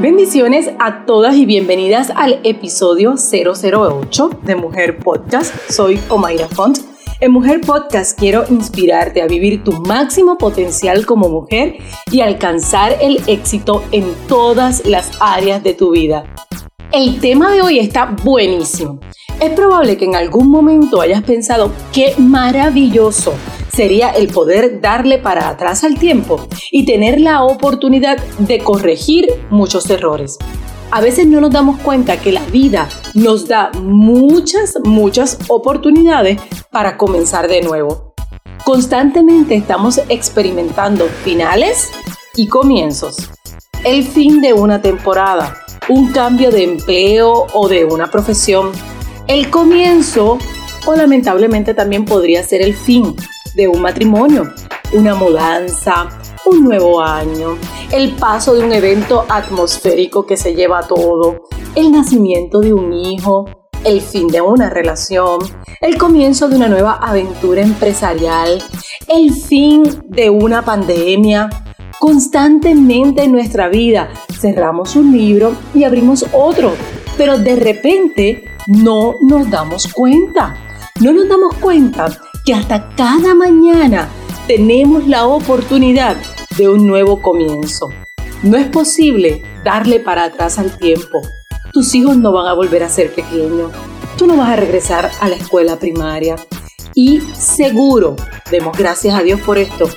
Bendiciones a todas y bienvenidas al episodio 008 de Mujer Podcast. Soy Omaira Font. En Mujer Podcast quiero inspirarte a vivir tu máximo potencial como mujer y alcanzar el éxito en todas las áreas de tu vida. El tema de hoy está buenísimo. Es probable que en algún momento hayas pensado qué maravilloso sería el poder darle para atrás al tiempo y tener la oportunidad de corregir muchos errores. A veces no nos damos cuenta que la vida nos da muchas, muchas oportunidades para comenzar de nuevo. Constantemente estamos experimentando finales y comienzos. El fin de una temporada, un cambio de empleo o de una profesión. El comienzo o lamentablemente también podría ser el fin de un matrimonio, una mudanza, un nuevo año, el paso de un evento atmosférico que se lleva a todo, el nacimiento de un hijo, el fin de una relación, el comienzo de una nueva aventura empresarial, el fin de una pandemia. Constantemente en nuestra vida cerramos un libro y abrimos otro, pero de repente no nos damos cuenta. No nos damos cuenta que hasta cada mañana tenemos la oportunidad de un nuevo comienzo. No es posible darle para atrás al tiempo. Tus hijos no van a volver a ser pequeños. Tú no vas a regresar a la escuela primaria. Y seguro, demos gracias a Dios por esto,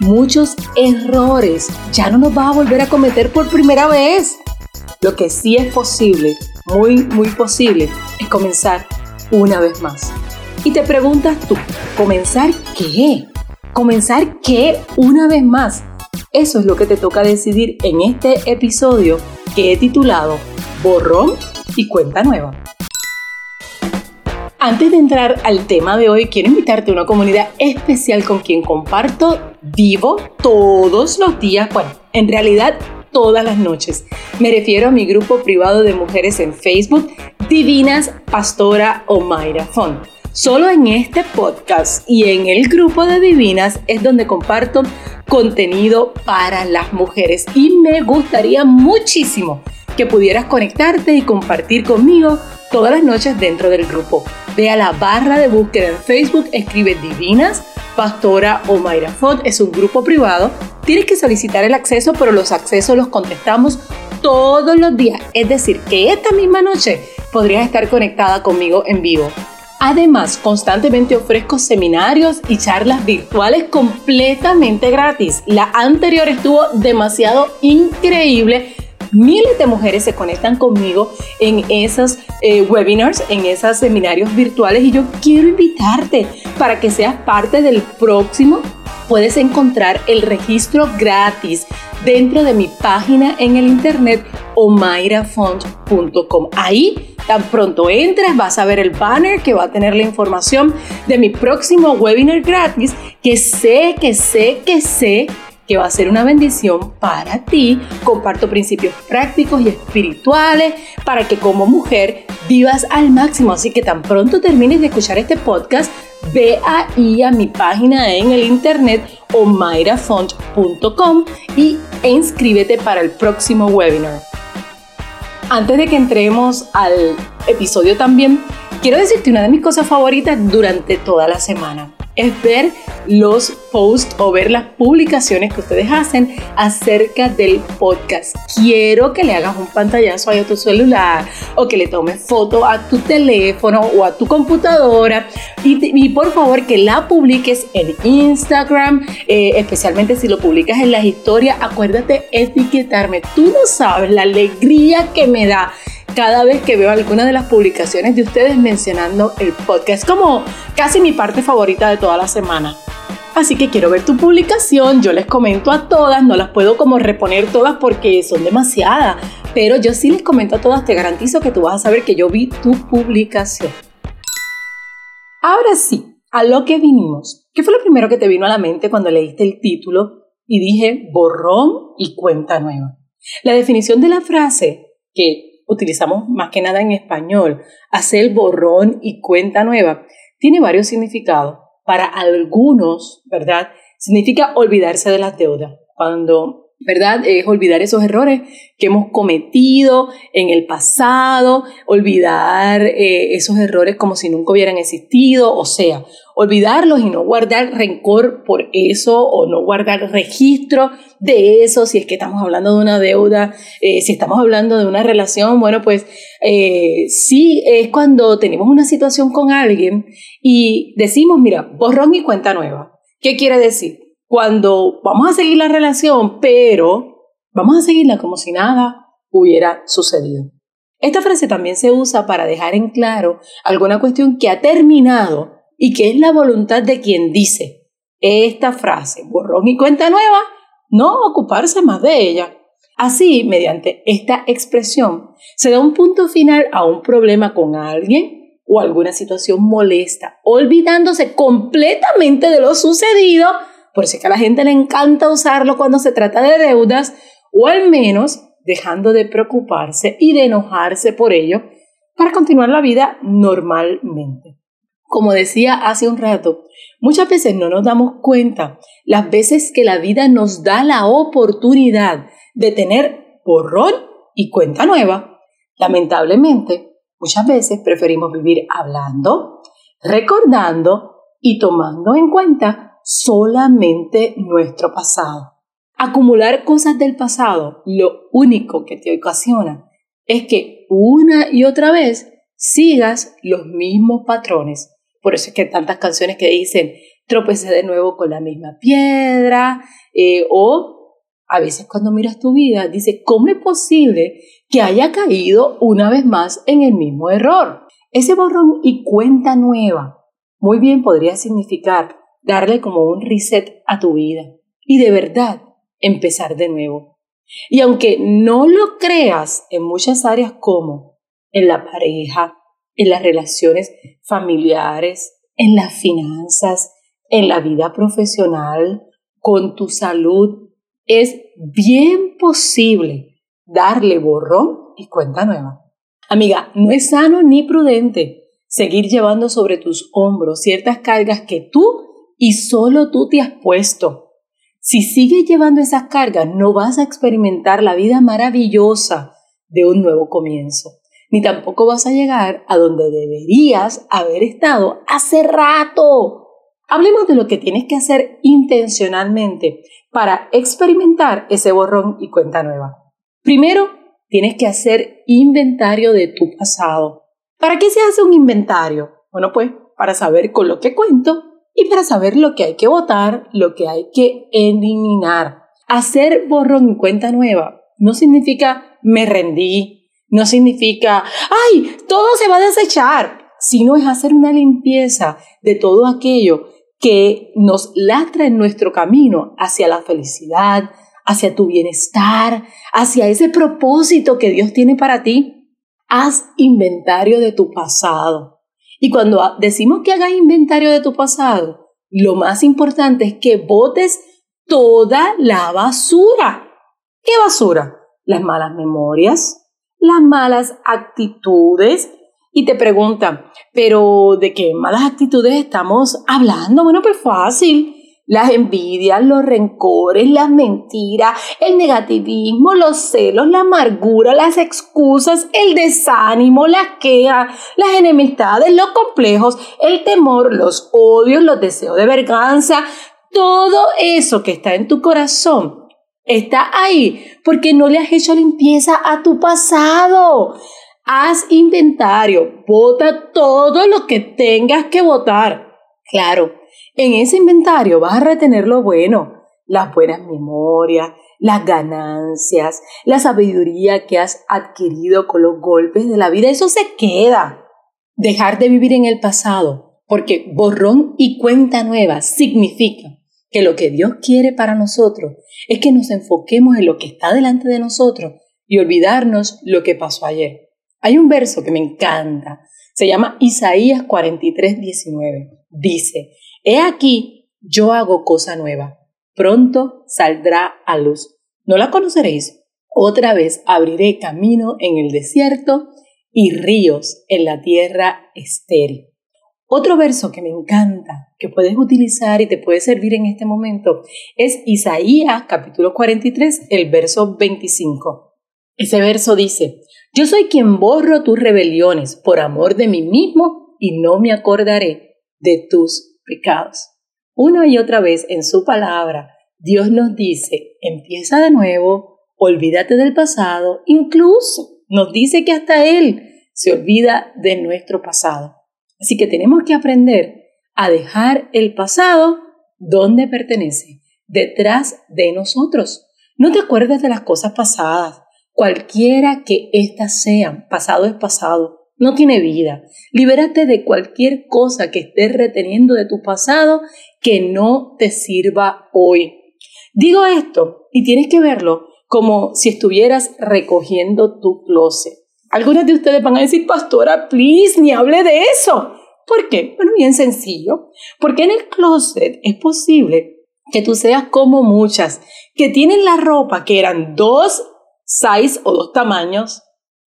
muchos errores ya no nos vas a volver a cometer por primera vez. Lo que sí es posible, muy, muy posible, es comenzar una vez más. Y te preguntas tú, ¿comenzar qué? ¿Comenzar qué una vez más? Eso es lo que te toca decidir en este episodio que he titulado Borrón y cuenta nueva. Antes de entrar al tema de hoy, quiero invitarte a una comunidad especial con quien comparto vivo todos los días, bueno, en realidad todas las noches. Me refiero a mi grupo privado de mujeres en Facebook, Divinas Pastora o Mayra Font. Solo en este podcast y en el grupo de Divinas es donde comparto contenido para las mujeres y me gustaría muchísimo que pudieras conectarte y compartir conmigo todas las noches dentro del grupo. Ve a la barra de búsqueda en Facebook, escribe Divinas, Pastora o Mayra Font, es un grupo privado. Tienes que solicitar el acceso, pero los accesos los contestamos todos los días. Es decir, que esta misma noche podrías estar conectada conmigo en vivo. Además, constantemente ofrezco seminarios y charlas virtuales completamente gratis. La anterior estuvo demasiado increíble. Miles de mujeres se conectan conmigo en esos eh, webinars, en esos seminarios virtuales y yo quiero invitarte para que seas parte del próximo. Puedes encontrar el registro gratis dentro de mi página en el internet omairafont.com. Ahí Tan pronto entres vas a ver el banner que va a tener la información de mi próximo webinar gratis que sé, que sé, que sé que va a ser una bendición para ti. Comparto principios prácticos y espirituales para que como mujer vivas al máximo. Así que tan pronto termines de escuchar este podcast, ve ahí a mi página en el internet omairafont.com y inscríbete para el próximo webinar. Antes de que entremos al episodio también, quiero decirte una de mis cosas favoritas durante toda la semana es ver los posts o ver las publicaciones que ustedes hacen acerca del podcast. Quiero que le hagas un pantallazo a tu celular o que le tomes foto a tu teléfono o a tu computadora y, por favor que la publiques en Instagram, eh, especialmente si lo publicas en las historias. Acuérdate etiquetarme. Tú no sabes la alegría que me da cada vez que veo alguna de las publicaciones de ustedes mencionando el podcast como casi mi parte favorita de toda la semana. Así que quiero ver tu publicación, yo les comento a todas, no las puedo como reponer todas porque son demasiadas, pero yo sí les comento a todas, te garantizo que tú vas a saber que yo vi tu publicación. Ahora sí, a lo que vinimos. ¿Qué fue lo primero que te vino a la mente cuando leíste el título y dije borrón y cuenta nueva? La definición de la frase que utilizamos más que nada en español, hacer borrón y cuenta nueva, tiene varios significados. Para algunos, ¿verdad? Significa olvidarse de las deudas. Cuando ¿verdad? Es olvidar esos errores que hemos cometido en el pasado, olvidar eh, esos errores como si nunca hubieran existido, o sea, olvidarlos y no guardar rencor por eso o no guardar registro de eso, si es que estamos hablando de una deuda, eh, si estamos hablando de una relación, bueno, pues eh, sí es cuando tenemos una situación con alguien y decimos, mira, borrón y cuenta nueva. ¿Qué quiere decir? Cuando vamos a seguir la relación, pero vamos a seguirla como si nada hubiera sucedido. Esta frase también se usa para dejar en claro alguna cuestión que ha terminado y que es la voluntad de quien dice esta frase, borrón y cuenta nueva, no ocuparse más de ella. Así, mediante esta expresión, se da un punto final a un problema con alguien o alguna situación molesta, olvidándose completamente de lo sucedido por eso es que a la gente le encanta usarlo cuando se trata de deudas, o al menos dejando de preocuparse y de enojarse por ello para continuar la vida normalmente. Como decía hace un rato, muchas veces no nos damos cuenta las veces que la vida nos da la oportunidad de tener borrón y cuenta nueva. Lamentablemente, muchas veces preferimos vivir hablando, recordando y tomando en cuenta solamente nuestro pasado. Acumular cosas del pasado, lo único que te ocasiona es que una y otra vez sigas los mismos patrones. Por eso es que tantas canciones que dicen tropecé de nuevo con la misma piedra eh, o a veces cuando miras tu vida dice ¿cómo es posible que haya caído una vez más en el mismo error? Ese borrón y cuenta nueva muy bien podría significar darle como un reset a tu vida y de verdad empezar de nuevo. Y aunque no lo creas en muchas áreas como en la pareja, en las relaciones familiares, en las finanzas, en la vida profesional, con tu salud, es bien posible darle borrón y cuenta nueva. Amiga, no es sano ni prudente seguir llevando sobre tus hombros ciertas cargas que tú y solo tú te has puesto. Si sigues llevando esas cargas, no vas a experimentar la vida maravillosa de un nuevo comienzo, ni tampoco vas a llegar a donde deberías haber estado hace rato. Hablemos de lo que tienes que hacer intencionalmente para experimentar ese borrón y cuenta nueva. Primero, tienes que hacer inventario de tu pasado. ¿Para qué se hace un inventario? Bueno, pues para saber con lo que cuento y para saber lo que hay que votar, lo que hay que eliminar. Hacer borrón y cuenta nueva no significa me rendí, no significa, ay, todo se va a desechar, sino es hacer una limpieza de todo aquello que nos lastra en nuestro camino hacia la felicidad, hacia tu bienestar, hacia ese propósito que Dios tiene para ti. Haz inventario de tu pasado. Y cuando decimos que hagas inventario de tu pasado, lo más importante es que botes toda la basura. ¿Qué basura? Las malas memorias, las malas actitudes. Y te preguntan, pero ¿de qué malas actitudes estamos hablando? Bueno, pues fácil las envidias, los rencores, las mentiras, el negativismo, los celos, la amargura, las excusas, el desánimo, la queja, las enemistades, los complejos, el temor, los odios, los deseos de venganza, todo eso que está en tu corazón está ahí porque no le has hecho limpieza a tu pasado. Haz inventario, vota todo lo que tengas que votar. Claro, en ese inventario vas a retener lo bueno, las buenas memorias, las ganancias, la sabiduría que has adquirido con los golpes de la vida. Eso se queda. Dejar de vivir en el pasado, porque borrón y cuenta nueva significa que lo que Dios quiere para nosotros es que nos enfoquemos en lo que está delante de nosotros y olvidarnos lo que pasó ayer. Hay un verso que me encanta, se llama Isaías 43, 19. Dice, He aquí, yo hago cosa nueva. Pronto saldrá a luz. ¿No la conoceréis? Otra vez abriré camino en el desierto y ríos en la tierra estéril. Otro verso que me encanta, que puedes utilizar y te puede servir en este momento, es Isaías capítulo 43, el verso 25. Ese verso dice, yo soy quien borro tus rebeliones por amor de mí mismo y no me acordaré de tus pecados. Una y otra vez en su palabra, Dios nos dice, empieza de nuevo, olvídate del pasado, incluso nos dice que hasta Él se olvida de nuestro pasado. Así que tenemos que aprender a dejar el pasado donde pertenece, detrás de nosotros. No te acuerdes de las cosas pasadas, cualquiera que éstas sean, pasado es pasado, no tiene vida. Libérate de cualquier cosa que estés reteniendo de tu pasado que no te sirva hoy. Digo esto y tienes que verlo como si estuvieras recogiendo tu closet. Algunas de ustedes van a decir, pastora, please, ni hable de eso. ¿Por qué? Bueno, bien sencillo. Porque en el closet es posible que tú seas como muchas, que tienen la ropa que eran dos size o dos tamaños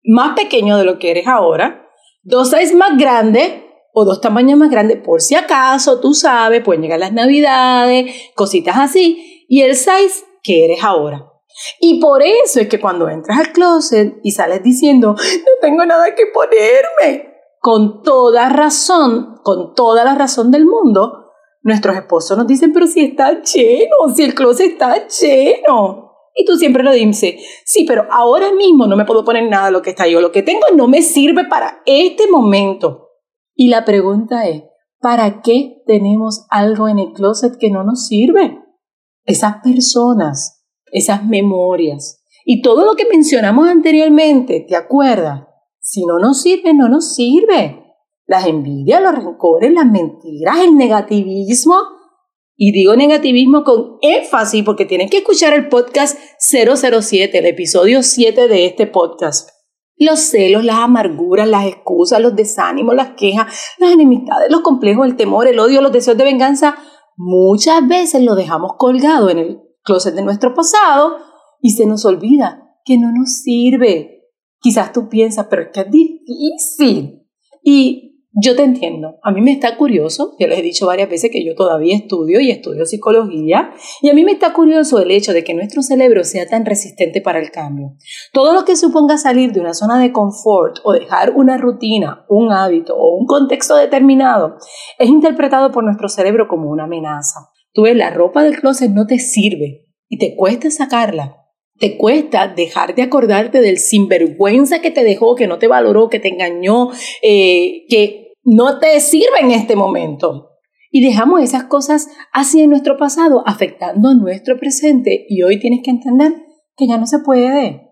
más pequeños de lo que eres ahora, dos size más grandes o dos tamaños más grandes, por si acaso, tú sabes, pueden llegar las navidades, cositas así, y el size que eres ahora. Y por eso es que cuando entras al closet y sales diciendo, no tengo nada que ponerme, con toda razón, con toda la razón del mundo, nuestros esposos nos dicen, pero si está lleno, si el closet está lleno. Y tú siempre lo dices, sí, pero ahora mismo no me puedo poner nada lo que está yo. Lo que tengo no me sirve para este momento. Y la pregunta es, ¿para qué tenemos algo en el closet que no nos sirve? Esas personas esas memorias. Y todo lo que mencionamos anteriormente, ¿te acuerdas? Si no nos sirve, no nos sirve. Las envidias, los rencores, las mentiras, el negativismo. Y digo negativismo con énfasis porque tienes que escuchar el podcast 007, el episodio 7 de este podcast. Los celos, las amarguras, las excusas, los desánimos, las quejas, las enemistades, los complejos, el temor, el odio, los deseos de venganza, muchas veces lo dejamos colgado en el closet de nuestro pasado y se nos olvida que no nos sirve. Quizás tú piensas, pero es que es difícil. Y yo te entiendo. A mí me está curioso, ya les he dicho varias veces que yo todavía estudio y estudio psicología, y a mí me está curioso el hecho de que nuestro cerebro sea tan resistente para el cambio. Todo lo que suponga salir de una zona de confort o dejar una rutina, un hábito o un contexto determinado es interpretado por nuestro cerebro como una amenaza. Tú ves, la ropa del closet no te sirve y te cuesta sacarla. Te cuesta dejar de acordarte del sinvergüenza que te dejó, que no te valoró, que te engañó, eh, que no te sirve en este momento. Y dejamos esas cosas así en nuestro pasado, afectando a nuestro presente. Y hoy tienes que entender que ya no se puede.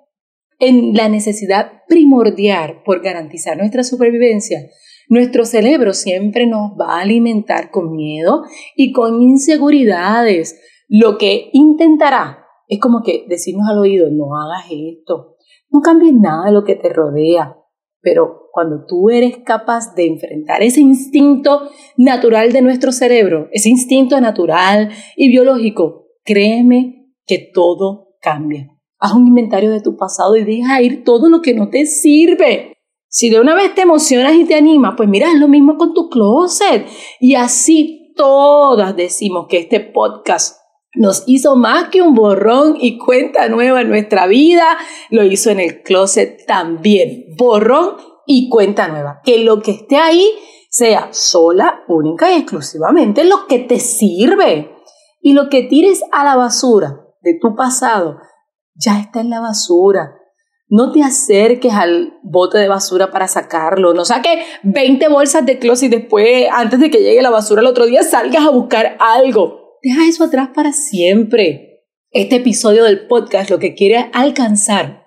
En la necesidad primordial por garantizar nuestra supervivencia, nuestro cerebro siempre nos va a alimentar con miedo y con inseguridades. Lo que intentará es como que decirnos al oído, no hagas esto, no cambies nada de lo que te rodea. Pero cuando tú eres capaz de enfrentar ese instinto natural de nuestro cerebro, ese instinto natural y biológico, créeme que todo cambia. Haz un inventario de tu pasado y deja ir todo lo que no te sirve. Si de una vez te emocionas y te animas, pues mira, es lo mismo con tu closet. Y así todas decimos que este podcast nos hizo más que un borrón y cuenta nueva en nuestra vida, lo hizo en el closet también. Borrón y cuenta nueva. Que lo que esté ahí sea sola, única y exclusivamente lo que te sirve. Y lo que tires a la basura de tu pasado ya está en la basura. No te acerques al bote de basura para sacarlo. No saques 20 bolsas de closet y después, antes de que llegue la basura el otro día, salgas a buscar algo. Deja eso atrás para siempre. Este episodio del podcast lo que quiere alcanzar,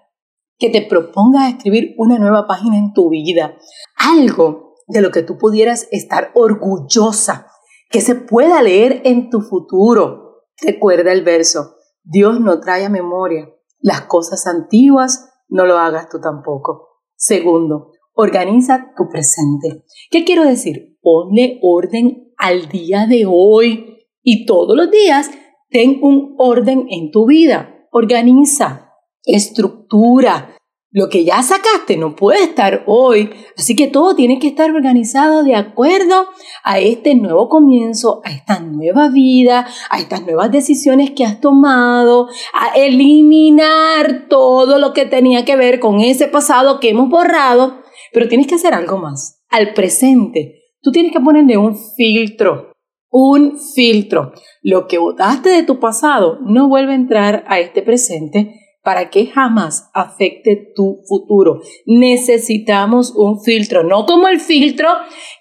que te propongas escribir una nueva página en tu vida. Algo de lo que tú pudieras estar orgullosa, que se pueda leer en tu futuro. Recuerda el verso, Dios no trae a memoria las cosas antiguas no lo hagas tú tampoco. Segundo, organiza tu presente. ¿Qué quiero decir? Ponle orden al día de hoy y todos los días ten un orden en tu vida. Organiza, estructura, Lo que ya sacaste no puede estar hoy, así que todo tiene que estar organizado de acuerdo a este nuevo comienzo, a esta nueva vida, a estas nuevas decisiones que has tomado, a eliminar todo lo que tenía que ver con ese pasado que hemos borrado, pero tienes que hacer algo más. Al presente, tú tienes que ponerle un filtro, un filtro. Lo que votaste de tu pasado no vuelve a entrar a este presente para que jamás afecte tu futuro. Necesitamos un filtro, no como el filtro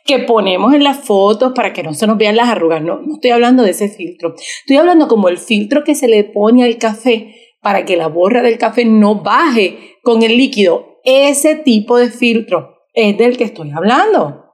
que ponemos en las fotos para que no se nos vean las arrugas, no, no estoy hablando de ese filtro, estoy hablando como el filtro que se le pone al café para que la borra del café no baje con el líquido. Ese tipo de filtro es del que estoy hablando.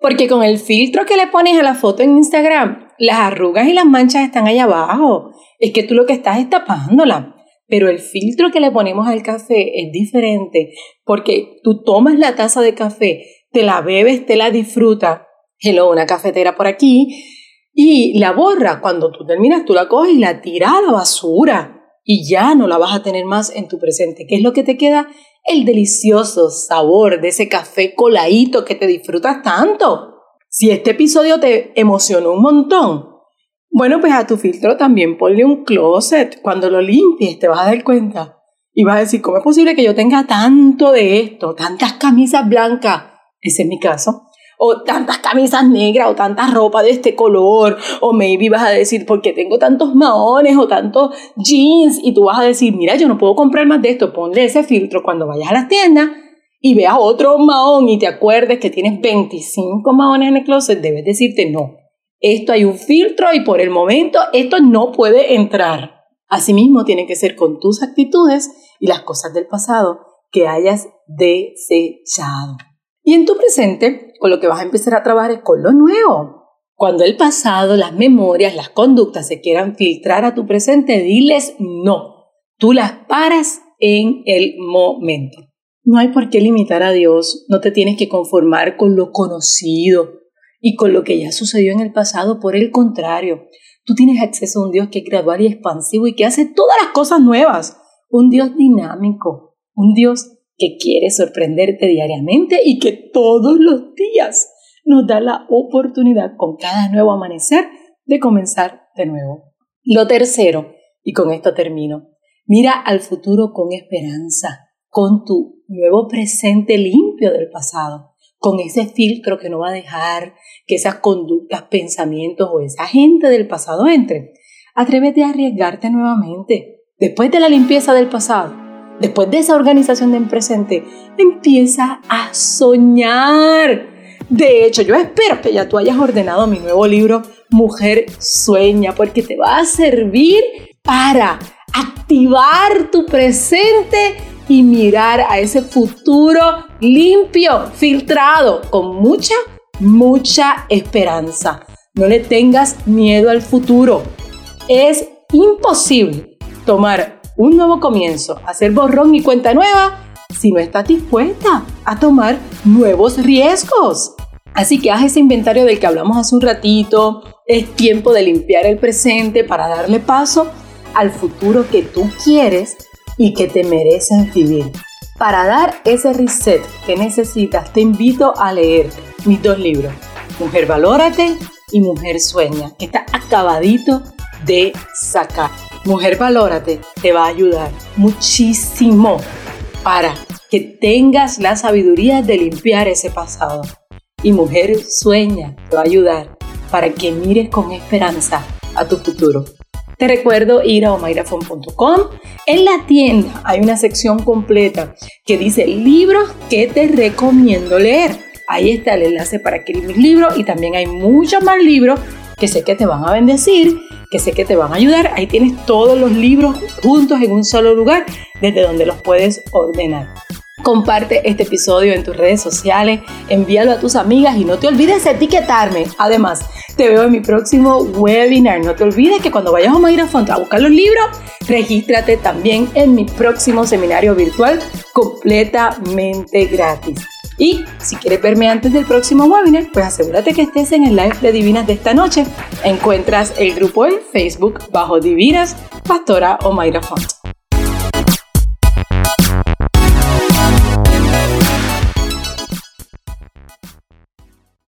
Porque con el filtro que le pones a la foto en Instagram, las arrugas y las manchas están allá abajo. Es que tú lo que estás es tapándola pero el filtro que le ponemos al café es diferente porque tú tomas la taza de café, te la bebes, te la disfrutas, hello, una cafetera por aquí, y la borra. Cuando tú terminas, tú la coges y la tiras a la basura y ya no la vas a tener más en tu presente. ¿Qué es lo que te queda? El delicioso sabor de ese café coladito que te disfrutas tanto. Si este episodio te emocionó un montón, bueno, pues a tu filtro también ponle un closet. Cuando lo limpies te vas a dar cuenta y vas a decir, ¿cómo es posible que yo tenga tanto de esto? Tantas camisas blancas. Ese es mi caso. O tantas camisas negras o tanta ropa de este color. O maybe vas a decir, ¿por qué tengo tantos maones o tantos jeans? Y tú vas a decir, mira, yo no puedo comprar más de esto. Ponle ese filtro cuando vayas a las tiendas y veas otro maón y te acuerdes que tienes 25 maones en el closet, debes decirte no esto hay un filtro y por el momento esto no puede entrar. Asimismo, tiene que ser con tus actitudes y las cosas del pasado que hayas desechado. Y en tu presente, con lo que vas a empezar a trabajar es con lo nuevo. Cuando el pasado, las memorias, las conductas se quieran filtrar a tu presente, diles no. Tú las paras en el momento. No hay por qué limitar a Dios, no te tienes que conformar con lo conocido, y con lo que ya sucedió en el pasado. Por el contrario, tú tienes acceso a un Dios que es gradual y expansivo y que hace todas las cosas nuevas. Un Dios dinámico, un Dios que quiere sorprenderte diariamente y que todos los días nos da la oportunidad con cada nuevo amanecer de comenzar de nuevo. Lo tercero, y con esto termino, mira al futuro con esperanza, con tu nuevo presente limpio del pasado con ese filtro que no va a dejar que esas conductas, pensamientos o esa gente del pasado entre. Atrévete a arriesgarte nuevamente. Después de la limpieza del pasado, después de esa organización del presente, empieza a soñar. De hecho, yo espero que ya tú hayas ordenado mi nuevo libro, Mujer Sueña, porque te va a servir para activar tu presente y mirar a ese futuro limpio, filtrado, con mucha, mucha esperanza. No le tengas miedo al futuro. Es imposible tomar un nuevo comienzo, hacer borrón y cuenta nueva si no estás dispuesta a tomar nuevos riesgos. Así que haz ese inventario del que hablamos hace un ratito. Es tiempo de limpiar el presente para darle paso al futuro que tú quieres y que te mereces vivir. Para dar ese reset que necesitas, te invito a leer mis dos libros, Mujer Valórate y Mujer Sueña, que está acabadito de sacar. Mujer Valórate te va a ayudar muchísimo para que tengas la sabiduría de limpiar ese pasado. Y Mujer Sueña te va a ayudar para que mires con esperanza a tu futuro. Te recuerdo ir a omairafon.com. En la tienda hay una sección completa que dice libros que te recomiendo leer. Ahí está el enlace para adquirir mis libros y también hay muchos más libros que sé que te van a bendecir, que sé que te van a ayudar. Ahí tienes todos los libros juntos en un solo lugar desde donde los puedes ordenar. Comparte este episodio en tus redes sociales, envíalo a tus amigas y no te olvides de etiquetarme. Además, te veo en mi próximo webinar. No te olvides que cuando vayas a Mayra Font a buscar los libros, regístrate también en mi próximo seminario virtual completamente gratis. Y si quieres verme antes del próximo webinar, pues asegúrate que estés en el live de Divinas de esta noche. Encuentras el grupo en Facebook bajo Divinas Pastora o Mayra Font.